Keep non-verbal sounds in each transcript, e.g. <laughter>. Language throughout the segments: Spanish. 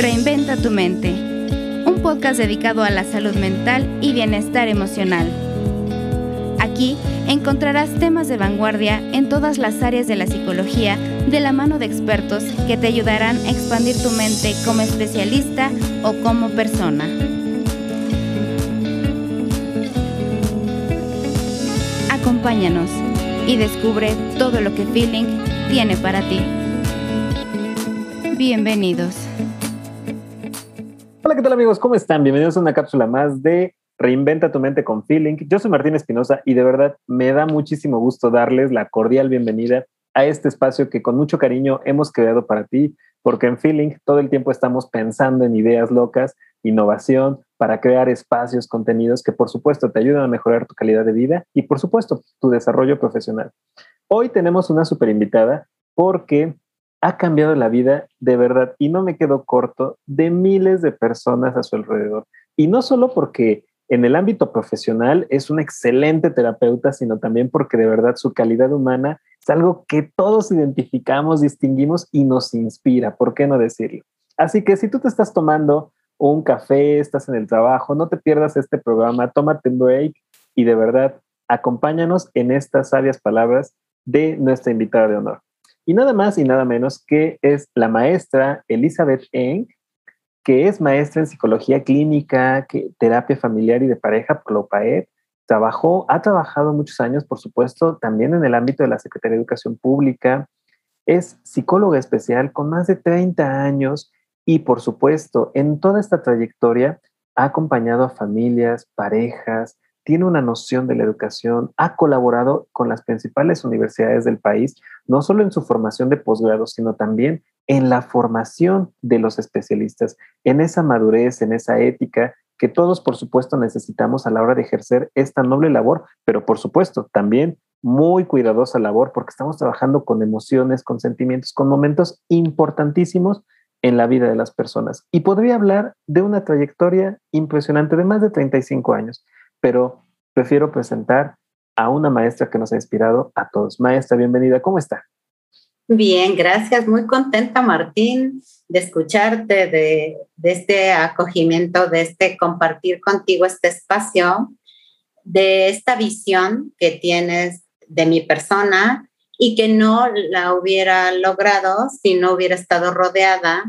Reinventa tu mente, un podcast dedicado a la salud mental y bienestar emocional. Aquí encontrarás temas de vanguardia en todas las áreas de la psicología de la mano de expertos que te ayudarán a expandir tu mente como especialista o como persona. Acompáñanos y descubre todo lo que Feeling tiene para ti. Bienvenidos. Hola, ¿qué tal amigos? ¿Cómo están? Bienvenidos a una cápsula más de Reinventa tu mente con Feeling. Yo soy Martín Espinosa y de verdad me da muchísimo gusto darles la cordial bienvenida a este espacio que con mucho cariño hemos creado para ti, porque en Feeling todo el tiempo estamos pensando en ideas locas, innovación, para crear espacios, contenidos que por supuesto te ayudan a mejorar tu calidad de vida y por supuesto tu desarrollo profesional. Hoy tenemos una super invitada porque ha cambiado la vida de verdad y no me quedo corto de miles de personas a su alrededor. Y no solo porque en el ámbito profesional es una excelente terapeuta, sino también porque de verdad su calidad humana es algo que todos identificamos, distinguimos y nos inspira, ¿por qué no decirlo? Así que si tú te estás tomando un café, estás en el trabajo, no te pierdas este programa, tómate un break y de verdad acompáñanos en estas sabias palabras de nuestra invitada de honor. Y nada más y nada menos que es la maestra Elizabeth Eng, que es maestra en psicología clínica, que, terapia familiar y de pareja por la UPAED. Trabajó, ha trabajado muchos años, por supuesto, también en el ámbito de la Secretaría de Educación Pública. Es psicóloga especial con más de 30 años y, por supuesto, en toda esta trayectoria ha acompañado a familias, parejas, tiene una noción de la educación, ha colaborado con las principales universidades del país, no solo en su formación de posgrado, sino también en la formación de los especialistas, en esa madurez, en esa ética que todos, por supuesto, necesitamos a la hora de ejercer esta noble labor, pero por supuesto, también muy cuidadosa labor porque estamos trabajando con emociones, con sentimientos, con momentos importantísimos en la vida de las personas. Y podría hablar de una trayectoria impresionante de más de 35 años pero prefiero presentar a una maestra que nos ha inspirado a todos. Maestra, bienvenida, ¿cómo está? Bien, gracias. Muy contenta, Martín, de escucharte, de, de, este acogimiento, de este compartir contigo este espacio, de esta visión que tienes de mi persona y que no la hubiera logrado si no hubiera estado rodeada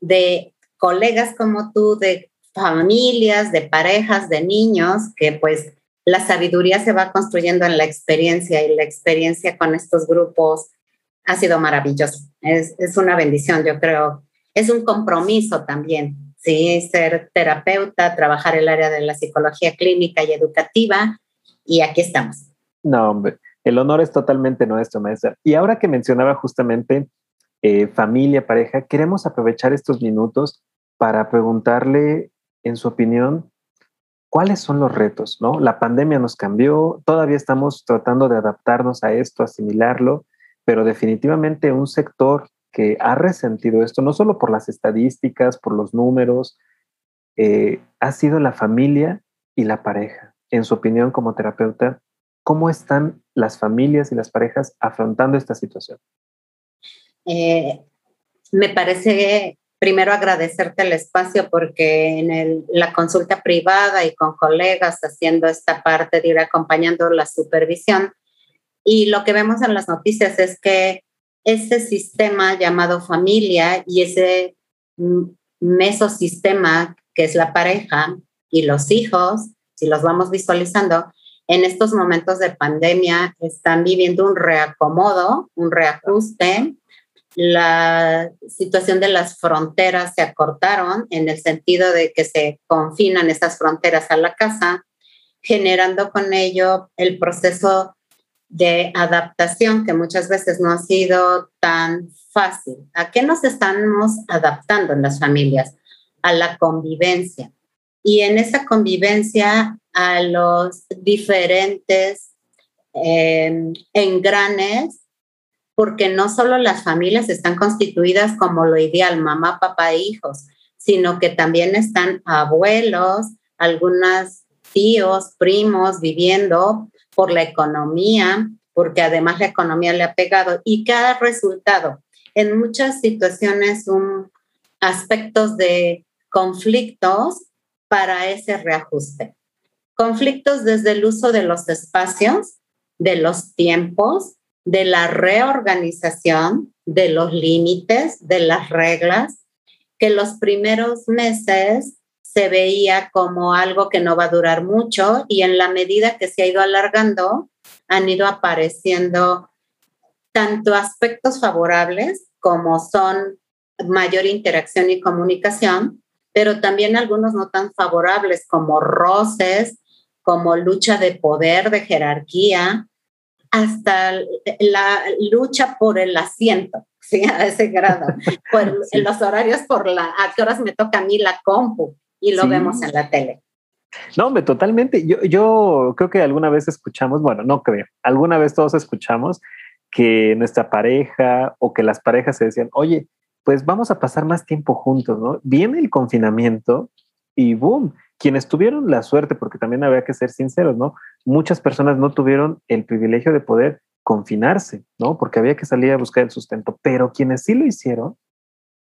de colegas como tú, de familias, de parejas, de niños, que pues la sabiduría se va construyendo en la experiencia y la experiencia con estos grupos ha sido maravilloso. Es, es una bendición, yo creo. Es un compromiso también, ¿sí? Ser terapeuta, trabajar el área de la psicología clínica y educativa, y aquí estamos. No, hombre, el honor es totalmente nuestro, maestra. Y ahora que mencionaba justamente eh, familia, pareja, queremos aprovechar estos minutos para preguntarle en su opinión, ¿cuáles son los retos? ¿no? La pandemia nos cambió, todavía estamos tratando de adaptarnos a esto, asimilarlo, pero definitivamente un sector que ha resentido esto, no solo por las estadísticas, por los números, eh, ha sido la familia y la pareja. En su opinión como terapeuta, ¿cómo están las familias y las parejas afrontando esta situación? Eh, me parece primero agradecerte el espacio porque en la consulta privada y con colegas haciendo esta parte de ir acompañando la supervisión. Y lo que vemos en las noticias es que ese sistema llamado familia y ese mesosistema que es la pareja y los hijos, si los vamos visualizando, en estos momentos de pandemia están viviendo un reacomodo, un reajuste la situación de las fronteras se acortaron en el sentido de que se confinan esas fronteras a la casa, generando con ello el proceso de adaptación que muchas veces no ha sido tan fácil. ¿A qué nos estamos adaptando en las familias? A la convivencia. Y en esa convivencia a los diferentes eh, engranes porque no solo las familias están constituidas como lo ideal, mamá, papá e hijos, sino que también están abuelos, algunos tíos, primos viviendo por la economía, porque además la economía le ha pegado y cada resultado. En muchas situaciones un aspectos de conflictos para ese reajuste. Conflictos desde el uso de los espacios, de los tiempos, de la reorganización, de los límites, de las reglas, que los primeros meses se veía como algo que no va a durar mucho y en la medida que se ha ido alargando, han ido apareciendo tanto aspectos favorables como son mayor interacción y comunicación, pero también algunos no tan favorables como roces, como lucha de poder, de jerarquía, hasta la lucha por el asiento, ¿sí? A ese grado, <laughs> por los horarios, por la, a qué horas me toca a mí la compu, y lo vemos en la tele. No, hombre, totalmente. Yo, yo creo que alguna vez escuchamos, bueno, no creo, alguna vez todos escuchamos que nuestra pareja o que las parejas se decían, oye, pues vamos a pasar más tiempo juntos, ¿no? Viene el confinamiento y boom, quienes tuvieron la suerte, porque también había que ser sinceros, ¿no? Muchas personas no tuvieron el privilegio de poder confinarse, ¿no? Porque había que salir a buscar el sustento, pero quienes sí lo hicieron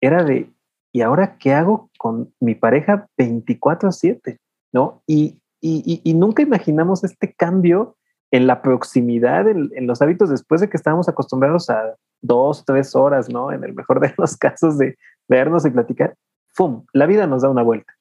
era de, ¿y ahora qué hago con mi pareja 24/7? ¿No? Y, y, nunca imaginamos este cambio en la proximidad, en, en, los hábitos después de que estábamos acostumbrados a dos, tres horas, ¿no? En el mejor de <laughs> los casos de vernos y platicar, ¡fum! La vida nos da una vuelta.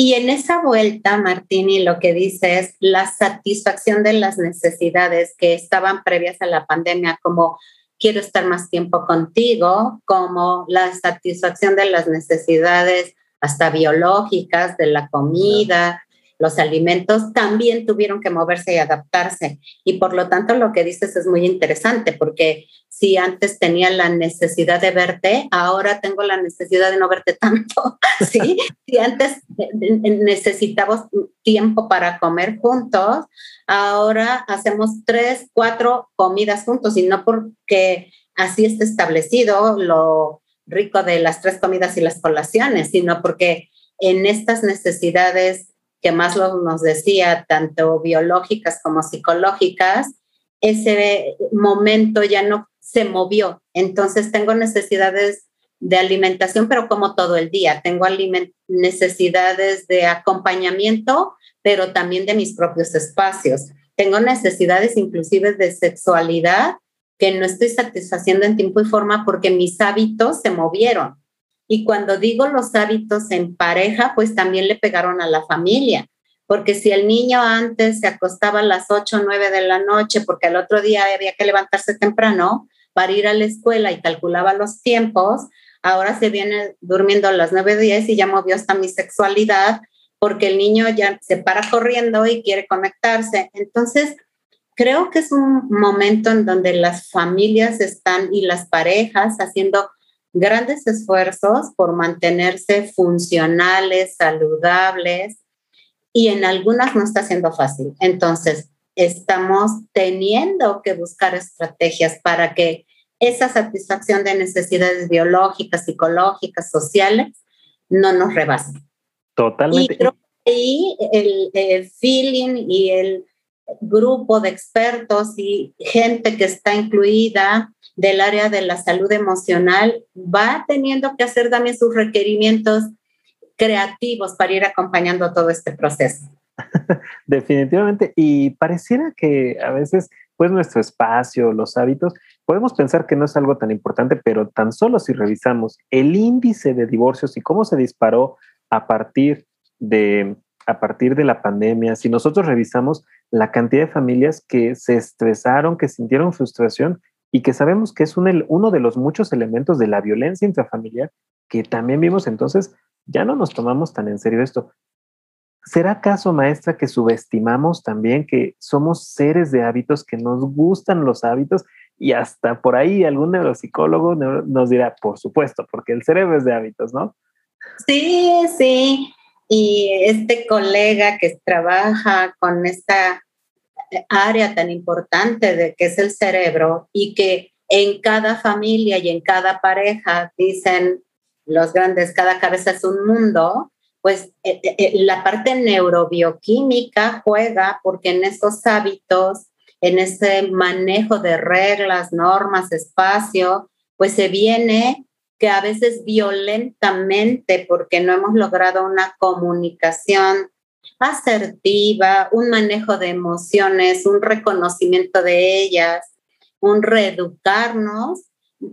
Y en esa vuelta, Martini, lo que dice es la satisfacción de las necesidades que estaban previas a la pandemia, como quiero estar más tiempo contigo, como la satisfacción de las necesidades hasta biológicas, de la comida, los alimentos también tuvieron que moverse y adaptarse. Y por lo tanto, lo que dices es muy interesante, porque si antes tenía la necesidad de verte, ahora tengo la necesidad de no verte tanto. <laughs> ¿sí? si antes necesitábamos tiempo para comer juntos, ahora hacemos tres, cuatro comidas juntos y no porque así está establecido lo rico de las tres comidas y las colaciones, sino porque en estas necesidades que Maslow nos decía, tanto biológicas como psicológicas, ese momento ya no se movió. Entonces tengo necesidades de alimentación, pero como todo el día. Tengo necesidades de acompañamiento, pero también de mis propios espacios. Tengo necesidades inclusive de sexualidad que no estoy satisfaciendo en tiempo y forma porque mis hábitos se movieron. Y cuando digo los hábitos en pareja, pues también le pegaron a la familia, porque si el niño antes se acostaba a las 8 o 9 de la noche porque al otro día había que levantarse temprano para ir a la escuela y calculaba los tiempos, ahora se viene durmiendo a las 9 o 10 y ya movió hasta mi sexualidad porque el niño ya se para corriendo y quiere conectarse. Entonces, creo que es un momento en donde las familias están y las parejas haciendo grandes esfuerzos por mantenerse funcionales, saludables, y en algunas no está siendo fácil. Entonces, estamos teniendo que buscar estrategias para que esa satisfacción de necesidades biológicas, psicológicas, sociales, no nos rebase. Totalmente. Y creo que ahí el, el feeling y el grupo de expertos y gente que está incluida del área de la salud emocional va teniendo que hacer también sus requerimientos creativos para ir acompañando todo este proceso. <laughs> Definitivamente. Y pareciera que a veces, pues nuestro espacio, los hábitos, podemos pensar que no es algo tan importante, pero tan solo si revisamos el índice de divorcios y cómo se disparó a partir de, a partir de la pandemia, si nosotros revisamos la cantidad de familias que se estresaron, que sintieron frustración y que sabemos que es uno de los muchos elementos de la violencia intrafamiliar que también vimos entonces, ya no nos tomamos tan en serio esto. ¿Será acaso, maestra, que subestimamos también que somos seres de hábitos, que nos gustan los hábitos y hasta por ahí algún neuropsicólogo nos dirá, por supuesto, porque el cerebro es de hábitos, ¿no? Sí, sí. Y este colega que trabaja con esta área tan importante de que es el cerebro y que en cada familia y en cada pareja dicen los grandes, cada cabeza es un mundo, pues eh, eh, eh, la parte neurobioquímica juega porque en esos hábitos, en ese manejo de reglas, normas, espacio, pues se viene que a veces violentamente, porque no hemos logrado una comunicación asertiva, un manejo de emociones, un reconocimiento de ellas, un reeducarnos,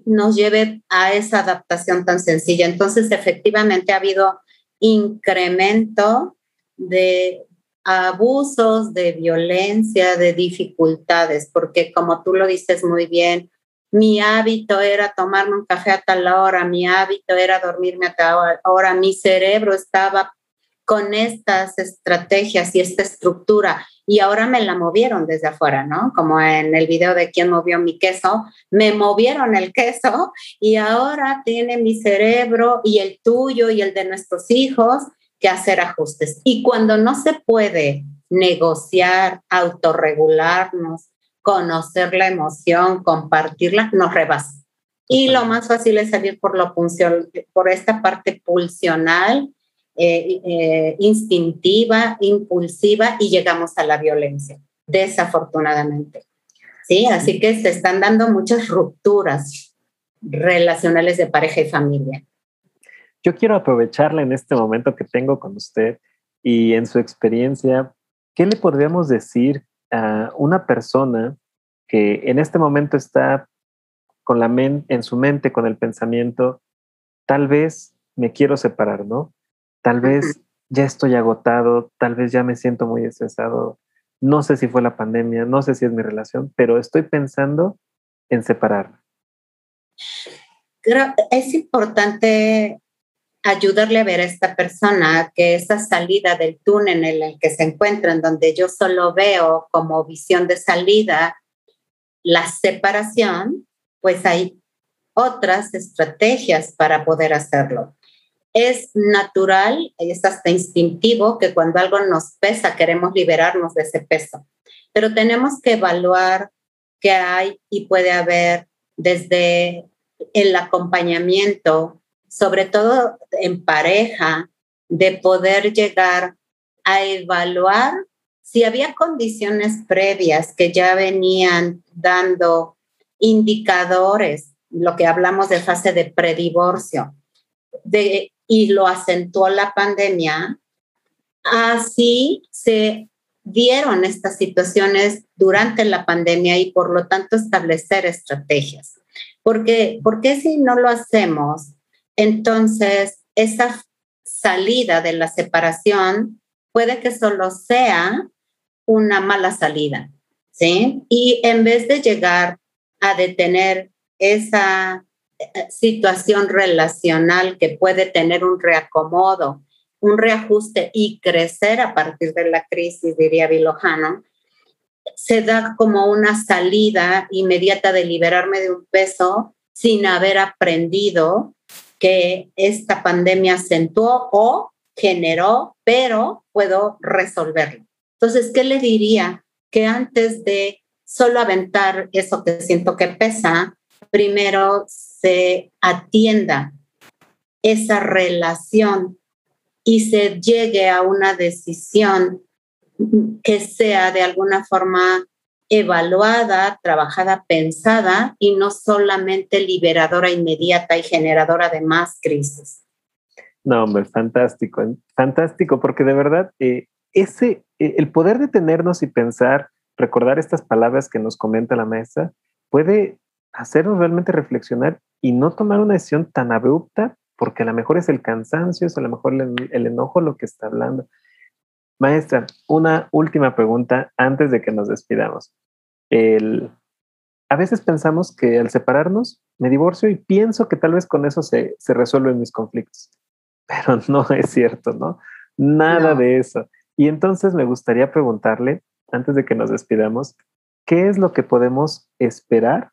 nos lleve a esa adaptación tan sencilla. Entonces, efectivamente ha habido incremento de abusos, de violencia, de dificultades, porque como tú lo dices muy bien, mi hábito era tomarme un café a tal hora, mi hábito era dormirme a tal hora, mi cerebro estaba con estas estrategias y esta estructura y ahora me la movieron desde afuera, ¿no? Como en el video de quién movió mi queso, me movieron el queso y ahora tiene mi cerebro y el tuyo y el de nuestros hijos que hacer ajustes. Y cuando no se puede negociar, autorregularnos, conocer la emoción, compartirla, nos rebasa. Y lo más fácil es salir por, lo por esta parte pulsional, eh, eh, instintiva, impulsiva y llegamos a la violencia, desafortunadamente. Sí, así que se están dando muchas rupturas relacionales de pareja y familia. Yo quiero aprovecharla en este momento que tengo con usted y en su experiencia, ¿qué le podríamos decir a una persona que en este momento está con la en su mente, con el pensamiento, tal vez me quiero separar, ¿no? Tal vez ya estoy agotado, tal vez ya me siento muy estresado, no sé si fue la pandemia, no sé si es mi relación, pero estoy pensando en separarme. Es importante ayudarle a ver a esta persona que esa salida del túnel en el que se encuentra, en donde yo solo veo como visión de salida la separación, pues hay otras estrategias para poder hacerlo. Es natural, es hasta instintivo que cuando algo nos pesa queremos liberarnos de ese peso, pero tenemos que evaluar qué hay y puede haber desde el acompañamiento sobre todo en pareja, de poder llegar a evaluar si había condiciones previas que ya venían dando indicadores, lo que hablamos de fase de predivorcio, de, y lo acentuó la pandemia, así se dieron estas situaciones durante la pandemia y por lo tanto establecer estrategias. Porque, porque si no lo hacemos, entonces, esa salida de la separación puede que solo sea una mala salida, ¿sí? Y en vez de llegar a detener esa situación relacional que puede tener un reacomodo, un reajuste y crecer a partir de la crisis, diría Vilojano, se da como una salida inmediata de liberarme de un peso sin haber aprendido que esta pandemia acentuó o generó, pero puedo resolverlo. Entonces, ¿qué le diría? Que antes de solo aventar eso que siento que pesa, primero se atienda esa relación y se llegue a una decisión que sea de alguna forma evaluada, trabajada, pensada y no solamente liberadora inmediata y generadora de más crisis. No, hombre, fantástico, fantástico, porque de verdad eh, ese, eh, el poder detenernos y pensar, recordar estas palabras que nos comenta la maestra, puede hacernos realmente reflexionar y no tomar una decisión tan abrupta, porque a lo mejor es el cansancio, es a lo mejor el, el enojo lo que está hablando. Maestra, una última pregunta antes de que nos despidamos. El, a veces pensamos que al separarnos me divorcio y pienso que tal vez con eso se, se resuelven mis conflictos, <laughs> pero no es cierto, ¿no? Nada de eso. Y entonces me gustaría preguntarle, antes de que nos despidamos, ¿qué es lo que podemos esperar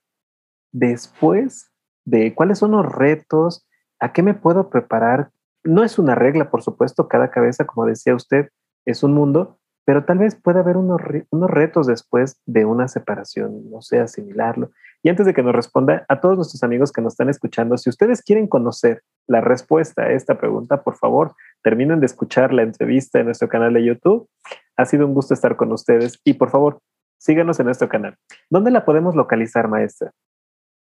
después de cuáles son los retos? ¿A qué me puedo preparar? No es una regla, por supuesto, cada cabeza, como decía usted, es un mundo, pero tal vez pueda haber unos, unos retos después de una separación, no sé, asimilarlo. Y antes de que nos responda, a todos nuestros amigos que nos están escuchando, si ustedes quieren conocer la respuesta a esta pregunta, por favor, terminen de escuchar la entrevista en nuestro canal de YouTube. Ha sido un gusto estar con ustedes y por favor, síganos en nuestro canal. ¿Dónde la podemos localizar, maestra?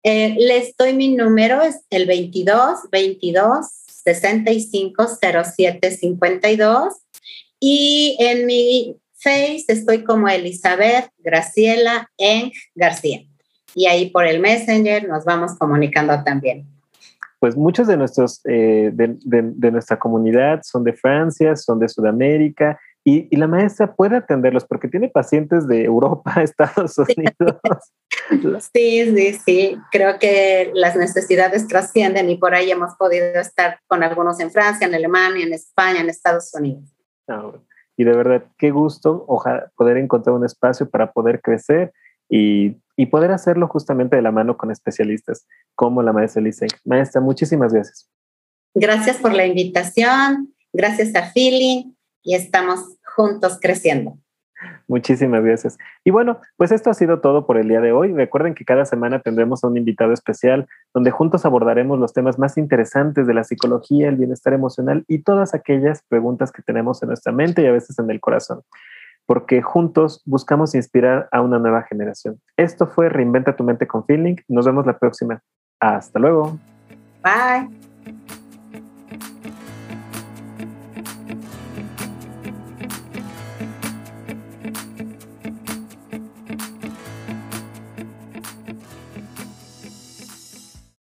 Eh, les doy mi número, es el 22 22 65 07 52 y en mi Face estoy como Elizabeth Graciela Eng García y ahí por el Messenger nos vamos comunicando también. Pues muchos de nuestros eh, de, de, nuestra comunidad son de Francia, son de Sudamérica y, y, la maestra puede atenderlos porque tiene pacientes de Europa, <laughs> Estados Unidos. <laughs> Sí, sí, sí. Creo que las necesidades trascienden y por ahí hemos podido estar con algunos en Francia, en Alemania, en España, en Estados Unidos. Ah, y de verdad, qué gusto ojalá poder encontrar un espacio para poder crecer y, y, poder hacerlo justamente de la mano con especialistas como la maestra Lisa. Maestra, muchísimas gracias. Gracias por la invitación, gracias a Feeling y estamos juntos creciendo. Muchísimas gracias. Y bueno, pues esto ha sido todo por el día de hoy. Recuerden que cada semana tendremos a un invitado especial donde juntos abordaremos los temas más interesantes de la psicología, el bienestar emocional y todas aquellas preguntas que tenemos en nuestra mente y a veces en el corazón porque juntos buscamos inspirar a una nueva generación. Esto fue Reinventa tu mente con Feeling. Nos vemos la próxima. Hasta luego. Bye.